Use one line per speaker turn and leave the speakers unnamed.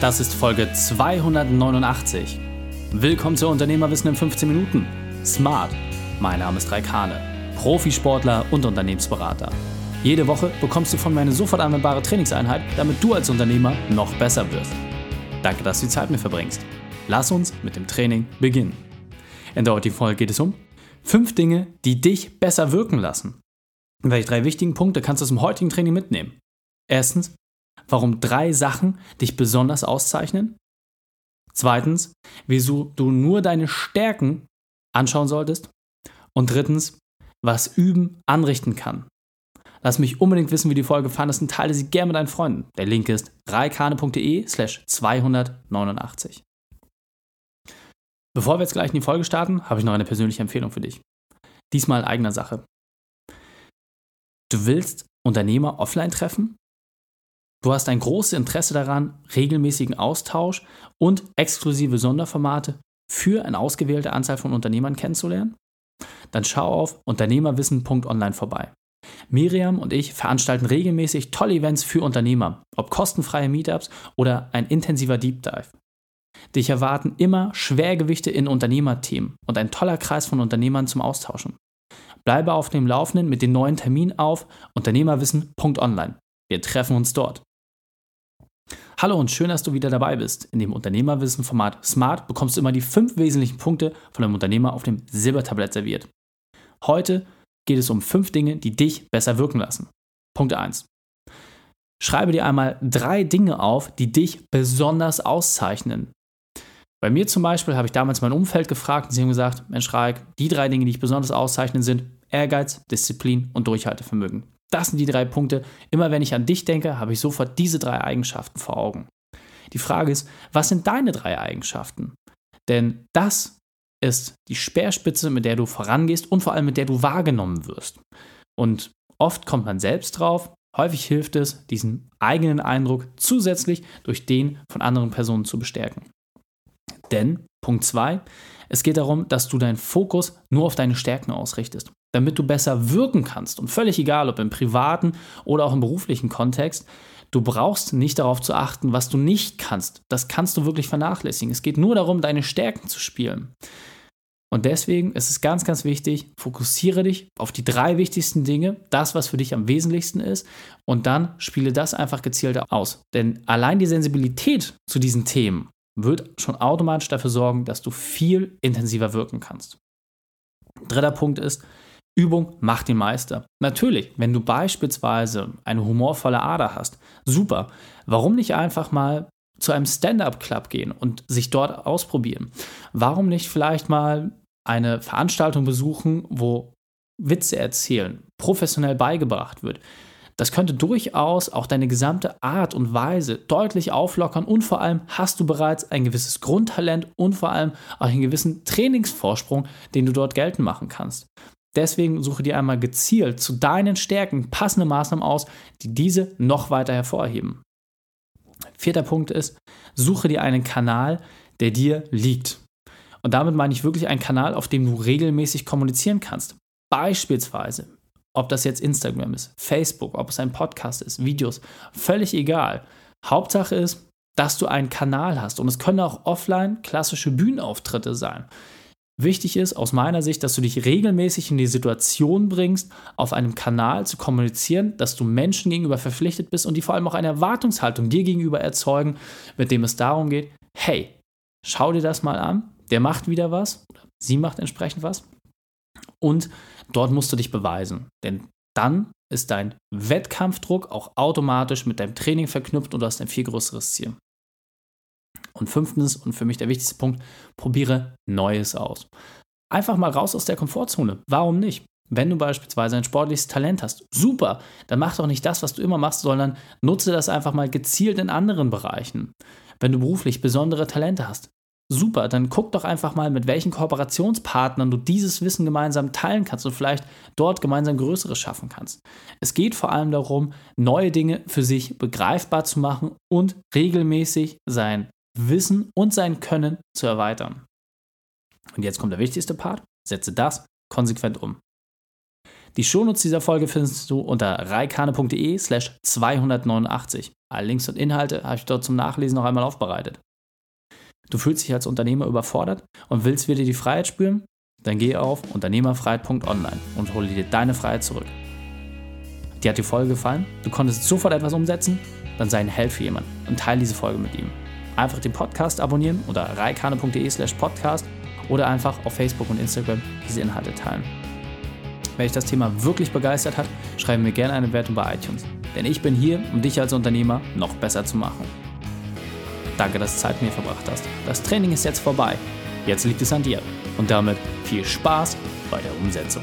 Das ist Folge 289. Willkommen zu Unternehmerwissen in 15 Minuten. Smart. Mein Name ist Raikane, Profisportler und Unternehmensberater. Jede Woche bekommst du von mir eine sofort anwendbare Trainingseinheit, damit du als Unternehmer noch besser wirst. Danke, dass du die Zeit mit mir verbringst. Lass uns mit dem Training beginnen. In der heutigen Folge geht es um fünf Dinge, die dich besser wirken lassen. Welche drei wichtigen Punkte kannst du aus dem heutigen Training mitnehmen? Erstens, warum drei Sachen dich besonders auszeichnen. Zweitens, wieso du nur deine Stärken anschauen solltest. Und drittens, was Üben anrichten kann. Lass mich unbedingt wissen, wie die Folge fandest und teile sie gerne mit deinen Freunden. Der Link ist reikane.de slash 289. Bevor wir jetzt gleich in die Folge starten, habe ich noch eine persönliche Empfehlung für dich. Diesmal eigener Sache. Du willst Unternehmer offline treffen? Du hast ein großes Interesse daran, regelmäßigen Austausch und exklusive Sonderformate für eine ausgewählte Anzahl von Unternehmern kennenzulernen? Dann schau auf unternehmerwissen.online vorbei. Miriam und ich veranstalten regelmäßig tolle Events für Unternehmer, ob kostenfreie Meetups oder ein intensiver Deep Dive. Dich erwarten immer Schwergewichte in Unternehmerthemen und ein toller Kreis von Unternehmern zum Austauschen. Bleibe auf dem Laufenden mit den neuen Terminen auf unternehmerwissen.online. Wir treffen uns dort. Hallo und schön, dass du wieder dabei bist. In dem Unternehmerwissen-Format Smart bekommst du immer die fünf wesentlichen Punkte von einem Unternehmer auf dem Silbertablett serviert. Heute geht es um fünf Dinge, die dich besser wirken lassen. Punkt 1. Schreibe dir einmal drei Dinge auf, die dich besonders auszeichnen. Bei mir zum Beispiel habe ich damals mein Umfeld gefragt und sie haben gesagt, Mensch Raik, die drei Dinge, die dich besonders auszeichnen, sind Ehrgeiz, Disziplin und Durchhaltevermögen. Das sind die drei Punkte. Immer wenn ich an dich denke, habe ich sofort diese drei Eigenschaften vor Augen. Die Frage ist, was sind deine drei Eigenschaften? Denn das ist die Speerspitze, mit der du vorangehst und vor allem mit der du wahrgenommen wirst. Und oft kommt man selbst drauf. Häufig hilft es, diesen eigenen Eindruck zusätzlich durch den von anderen Personen zu bestärken. Denn, Punkt 2, es geht darum, dass du deinen Fokus nur auf deine Stärken ausrichtest damit du besser wirken kannst. Und völlig egal, ob im privaten oder auch im beruflichen Kontext, du brauchst nicht darauf zu achten, was du nicht kannst. Das kannst du wirklich vernachlässigen. Es geht nur darum, deine Stärken zu spielen. Und deswegen ist es ganz, ganz wichtig, fokussiere dich auf die drei wichtigsten Dinge, das, was für dich am wesentlichsten ist, und dann spiele das einfach gezielt aus. Denn allein die Sensibilität zu diesen Themen wird schon automatisch dafür sorgen, dass du viel intensiver wirken kannst. Dritter Punkt ist, Übung macht den Meister. Natürlich, wenn du beispielsweise eine humorvolle Ader hast, super. Warum nicht einfach mal zu einem Stand-up-Club gehen und sich dort ausprobieren? Warum nicht vielleicht mal eine Veranstaltung besuchen, wo Witze erzählen, professionell beigebracht wird? Das könnte durchaus auch deine gesamte Art und Weise deutlich auflockern und vor allem hast du bereits ein gewisses Grundtalent und vor allem auch einen gewissen Trainingsvorsprung, den du dort geltend machen kannst. Deswegen suche dir einmal gezielt zu deinen Stärken passende Maßnahmen aus, die diese noch weiter hervorheben. Vierter Punkt ist, suche dir einen Kanal, der dir liegt. Und damit meine ich wirklich einen Kanal, auf dem du regelmäßig kommunizieren kannst. Beispielsweise, ob das jetzt Instagram ist, Facebook, ob es ein Podcast ist, Videos, völlig egal. Hauptsache ist, dass du einen Kanal hast. Und es können auch offline klassische Bühnenauftritte sein. Wichtig ist aus meiner Sicht, dass du dich regelmäßig in die Situation bringst, auf einem Kanal zu kommunizieren, dass du Menschen gegenüber verpflichtet bist und die vor allem auch eine Erwartungshaltung dir gegenüber erzeugen, mit dem es darum geht, hey, schau dir das mal an, der macht wieder was, sie macht entsprechend was und dort musst du dich beweisen, denn dann ist dein Wettkampfdruck auch automatisch mit deinem Training verknüpft und du hast ein viel größeres Ziel. Und fünftens und für mich der wichtigste Punkt, probiere Neues aus. Einfach mal raus aus der Komfortzone. Warum nicht? Wenn du beispielsweise ein sportliches Talent hast, super, dann mach doch nicht das, was du immer machst, sondern nutze das einfach mal gezielt in anderen Bereichen. Wenn du beruflich besondere Talente hast, super, dann guck doch einfach mal, mit welchen Kooperationspartnern du dieses Wissen gemeinsam teilen kannst und vielleicht dort gemeinsam Größeres schaffen kannst. Es geht vor allem darum, neue Dinge für sich begreifbar zu machen und regelmäßig sein Wissen und sein Können zu erweitern. Und jetzt kommt der wichtigste Part. Setze das konsequent um. Die Shownotes dieser Folge findest du unter reikane.de slash 289. Alle Links und Inhalte habe ich dort zum Nachlesen noch einmal aufbereitet. Du fühlst dich als Unternehmer überfordert und willst wieder die Freiheit spüren? Dann geh auf unternehmerfreiheit.online und hole dir deine Freiheit zurück. Dir hat die Folge gefallen? Du konntest sofort etwas umsetzen? Dann sei ein Held für jemanden und teile diese Folge mit ihm. Einfach den Podcast abonnieren oder reikane.de slash podcast oder einfach auf Facebook und Instagram diese Inhalte teilen. Wenn dich das Thema wirklich begeistert hat, schreibe mir gerne eine Bewertung bei iTunes. Denn ich bin hier, um dich als Unternehmer noch besser zu machen. Danke, dass du Zeit mit mir verbracht hast. Das Training ist jetzt vorbei. Jetzt liegt es an dir. Und damit viel Spaß bei der Umsetzung.